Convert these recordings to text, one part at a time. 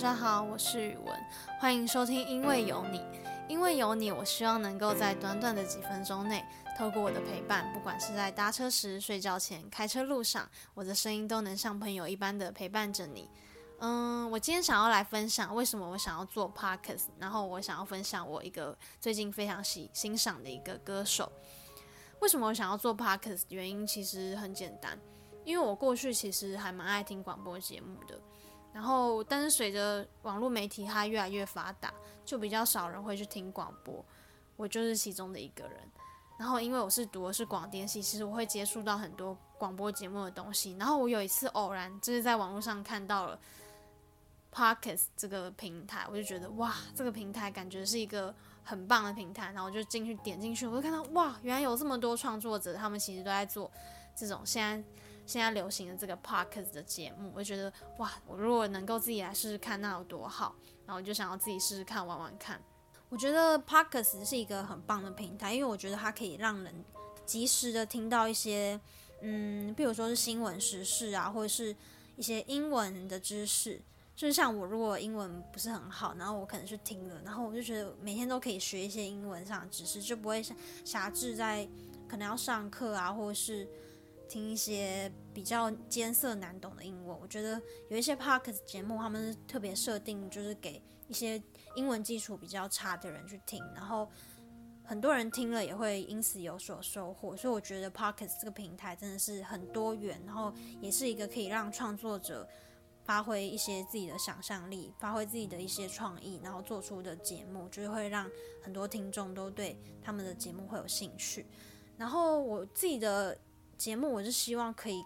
大家好，我是宇文，欢迎收听《因为有你》。因为有你，我希望能够在短短的几分钟内，透过我的陪伴，不管是在搭车时、睡觉前、开车路上，我的声音都能像朋友一般的陪伴着你。嗯，我今天想要来分享为什么我想要做 podcast，然后我想要分享我一个最近非常喜欣赏的一个歌手。为什么我想要做 podcast？原因其实很简单，因为我过去其实还蛮爱听广播节目的。然后，但是随着网络媒体它越来越发达，就比较少人会去听广播。我就是其中的一个人。然后，因为我是读的是广电系，其实我会接触到很多广播节目的东西。然后，我有一次偶然就是在网络上看到了 Podcast 这个平台，我就觉得哇，这个平台感觉是一个很棒的平台。然后我就进去点进去，我就看到哇，原来有这么多创作者，他们其实都在做这种现在。现在流行的这个 podcast 的节目，我觉得哇，我如果能够自己来试试看，那有多好。然后我就想要自己试试看，玩玩看。我觉得 podcast 是一个很棒的平台，因为我觉得它可以让人及时的听到一些，嗯，比如说是新闻时事啊，或者是一些英文的知识。就是像我如果英文不是很好，然后我可能去听了，然后我就觉得每天都可以学一些英文上的知识，就不会像辖制在可能要上课啊，或者是。听一些比较艰涩难懂的英文，我觉得有一些 podcast 节目，他们是特别设定，就是给一些英文基础比较差的人去听，然后很多人听了也会因此有所收获。所以我觉得 podcast 这个平台真的是很多元，然后也是一个可以让创作者发挥一些自己的想象力，发挥自己的一些创意，然后做出的节目，就是会让很多听众都对他们的节目会有兴趣。然后我自己的。节目我是希望可以，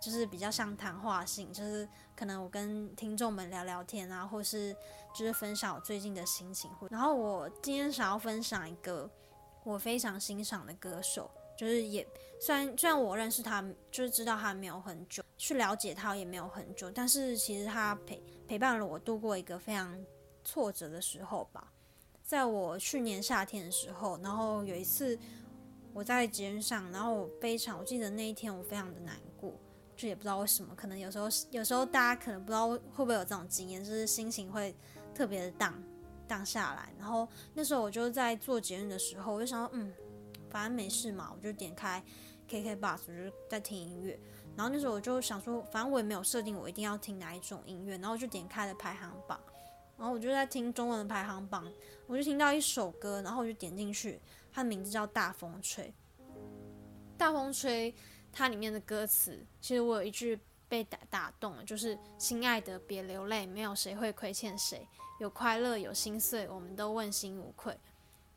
就是比较像谈话性，就是可能我跟听众们聊聊天啊，或是就是分享我最近的心情。然后我今天想要分享一个我非常欣赏的歌手，就是也虽然虽然我认识他，就是知道他没有很久，去了解他也没有很久，但是其实他陪陪伴了我度过一个非常挫折的时候吧。在我去年夏天的时候，然后有一次。我在节目上，然后我非常，我记得那一天我非常的难过，就也不知道为什么，可能有时候有时候大家可能不知道会不会有这种经验，就是心情会特别的荡荡下来。然后那时候我就在做节目的时候，我就想说，嗯，反正没事嘛，我就点开 KK Bus，就是在听音乐。然后那时候我就想说，反正我也没有设定我一定要听哪一种音乐，然后我就点开了排行榜，然后我就在听中文的排行榜，我就听到一首歌，然后我就点进去。它的名字叫《大风吹》，《大风吹》它里面的歌词，其实我有一句被打打动了，就是“亲爱的，别流泪，没有谁会亏欠谁，有快乐有心碎，我们都问心无愧。”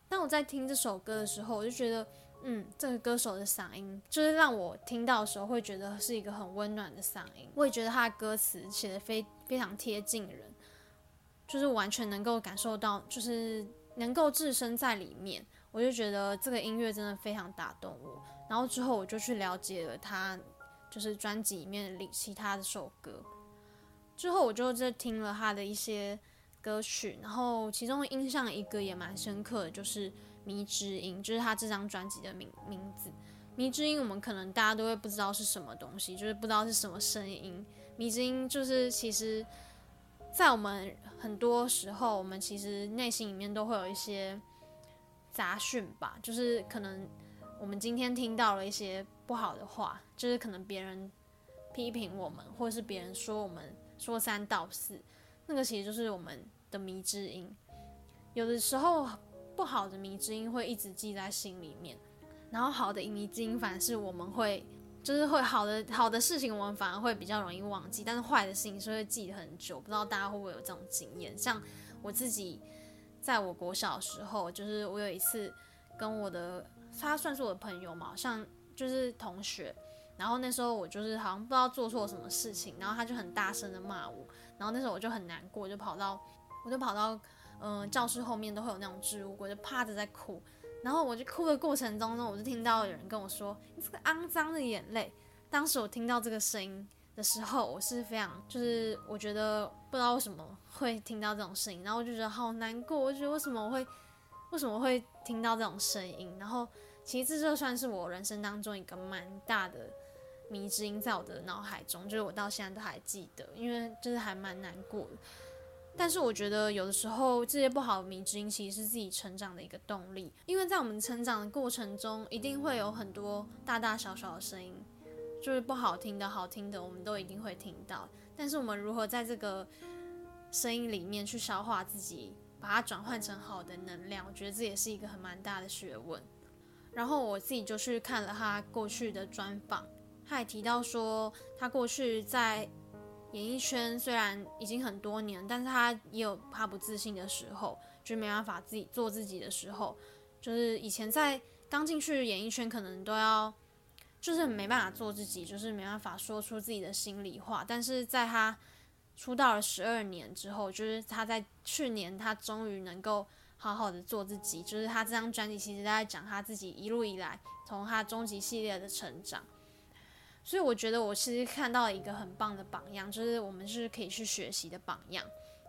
当我在听这首歌的时候，我就觉得，嗯，这个歌手的嗓音，就是让我听到的时候会觉得是一个很温暖的嗓音。我也觉得他的歌词写的非非常贴近人，就是完全能够感受到，就是能够置身在里面。我就觉得这个音乐真的非常打动我，然后之后我就去了解了他，就是专辑里面里其他的首歌。之后我就在听了他的一些歌曲，然后其中印象一个也蛮深刻的，就是《迷之音》，就是他这张专辑的名名字。《迷之音》我们可能大家都会不知道是什么东西，就是不知道是什么声音。《迷之音》就是其实，在我们很多时候，我们其实内心里面都会有一些。杂讯吧，就是可能我们今天听到了一些不好的话，就是可能别人批评我们，或者是别人说我们说三道四，那个其实就是我们的迷之音。有的时候不好的迷之音会一直记在心里面，然后好的迷之音反而是我们会就是会好的好的事情我们反而会比较容易忘记，但是坏的事情是会记得很久。不知道大家会不会有这种经验？像我自己。在我国小时候，就是我有一次跟我的他算是我的朋友嘛，像就是同学，然后那时候我就是好像不知道做错什么事情，然后他就很大声的骂我，然后那时候我就很难过，就跑到我就跑到嗯教室后面都会有那种置物柜，就趴着在哭，然后我就哭的过程中呢，我就听到有人跟我说：“你这个肮脏的眼泪。”当时我听到这个声音。的时候，我是非常就是我觉得不知道为什么会听到这种声音，然后我就觉得好难过。我觉得为什么我会为什么会听到这种声音？然后其实这算是我人生当中一个蛮大的迷之音，在我的脑海中，就是我到现在都还记得，因为就是还蛮难过的。但是我觉得有的时候这些不好的迷之音其实是自己成长的一个动力，因为在我们成长的过程中，一定会有很多大大小小的声音，就是不好听的、好听的，我们都一定会听到。但是我们如何在这个声音里面去消化自己，把它转换成好的能量，我觉得这也是一个很蛮大的学问。然后我自己就去看了他过去的专访，他也提到说，他过去在演艺圈虽然已经很多年，但是他也有他不自信的时候，就没办法自己做自己的时候，就是以前在刚进去演艺圈，可能都要就是没办法做自己，就是没办法说出自己的心里话。但是在他出道了十二年之后，就是他在去年，他终于能够好好的做自己。就是他这张专辑其实在讲他自己一路以来从他终极系列的成长。所以我觉得我其实看到了一个很棒的榜样，就是我们是可以去学习的榜样。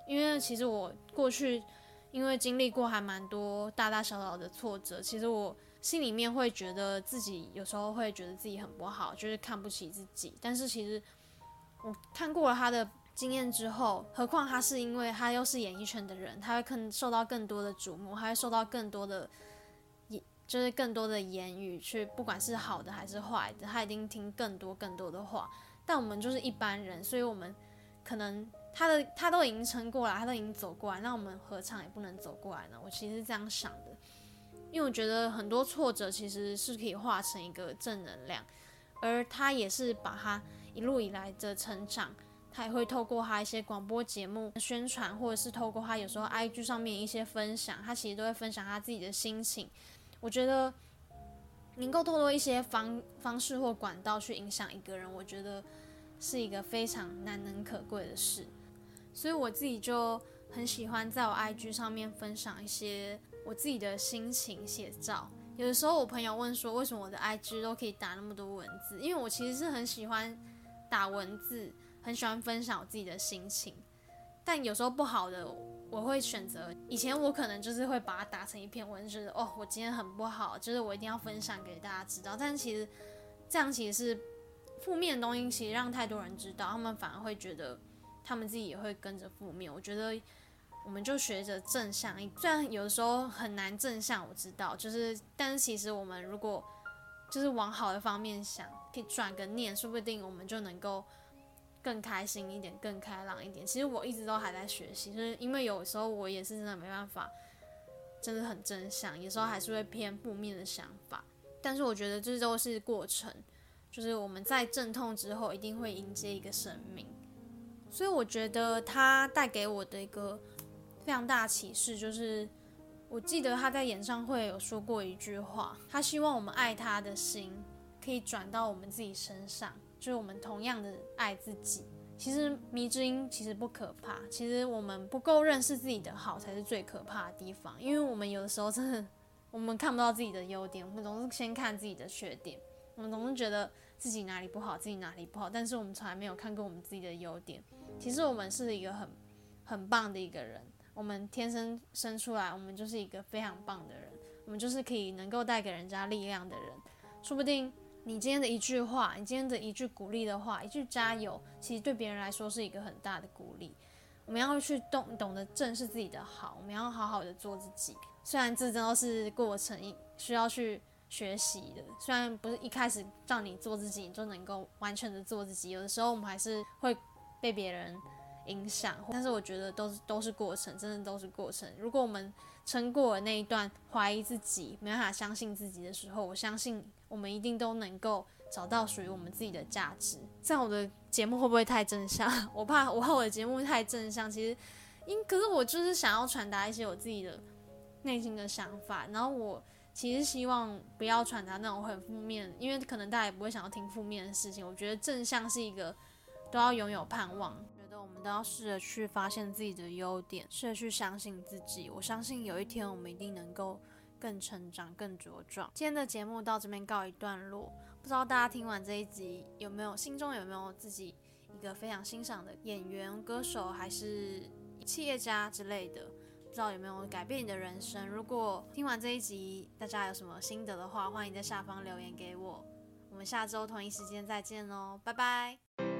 因为其实我过去因为经历过还蛮多大大小小的挫折，其实我心里面会觉得自己有时候会觉得自己很不好，就是看不起自己。但是其实我看过了他的经验之后，何况他是因为他又是演艺圈的人，他会更受到更多的瞩目，他会受到更多的。就是更多的言语去，不管是好的还是坏的，他一定听更多更多的话。但我们就是一般人，所以我们可能他的他都已经撑过来，他都已经走过来，那我们何尝也不能走过来呢？我其实是这样想的，因为我觉得很多挫折其实是可以化成一个正能量，而他也是把他一路以来的成长，他也会透过他一些广播节目宣传，或者是透过他有时候 IG 上面一些分享，他其实都会分享他自己的心情。我觉得能够透过一些方方式或管道去影响一个人，我觉得是一个非常难能可贵的事。所以我自己就很喜欢在我 IG 上面分享一些我自己的心情写照。有的时候我朋友问说，为什么我的 IG 都可以打那么多文字？因为我其实是很喜欢打文字，很喜欢分享我自己的心情。但有时候不好的，我会选择以前我可能就是会把它打成一篇文，就是哦，我今天很不好，就是我一定要分享给大家知道。但其实这样其实是负面的东西，其实让太多人知道，他们反而会觉得他们自己也会跟着负面。我觉得我们就学着正向，虽然有的时候很难正向，我知道，就是但是其实我们如果就是往好的方面想，可以转个念，说不定我们就能够。更开心一点，更开朗一点。其实我一直都还在学习，就是因为有时候我也是真的没办法，真的很正向，有时候还是会偏负面的想法。但是我觉得这都是过程，就是我们在阵痛之后一定会迎接一个生命。所以我觉得他带给我的一个非常大启示，就是我记得他在演唱会有说过一句话，他希望我们爱他的心可以转到我们自己身上。就是我们同样的爱自己，其实迷之音其实不可怕，其实我们不够认识自己的好才是最可怕的地方，因为我们有的时候真的我们看不到自己的优点，我们总是先看自己的缺点，我们总是觉得自己哪里不好，自己哪里不好，但是我们从来没有看过我们自己的优点。其实我们是一个很很棒的一个人，我们天生生出来，我们就是一个非常棒的人，我们就是可以能够带给人家力量的人，说不定。你今天的一句话，你今天的一句鼓励的话，一句加油，其实对别人来说是一个很大的鼓励。我们要去懂懂得正视自己的好，我们要好好的做自己。虽然这真的是过程，需要去学习的。虽然不是一开始让你做自己，你就能够完全的做自己。有的时候我们还是会被别人影响，但是我觉得都是都是过程，真的都是过程。如果我们撑过了那一段怀疑自己、没办法相信自己的时候，我相信。我们一定都能够找到属于我们自己的价值。这样我的节目会不会太正向？我怕我怕我的节目太正向。其实，因可是我就是想要传达一些我自己的内心的想法。然后我其实希望不要传达那种很负面，因为可能大家也不会想要听负面的事情。我觉得正向是一个都要拥有盼望。我们都要试着去发现自己的优点，试着去相信自己。我相信有一天我们一定能够。更成长，更茁壮。今天的节目到这边告一段落，不知道大家听完这一集有没有心中有没有自己一个非常欣赏的演员、歌手，还是企业家之类的？不知道有没有改变你的人生？如果听完这一集，大家有什么心得的话，欢迎在下方留言给我。我们下周同一时间再见哦，拜拜。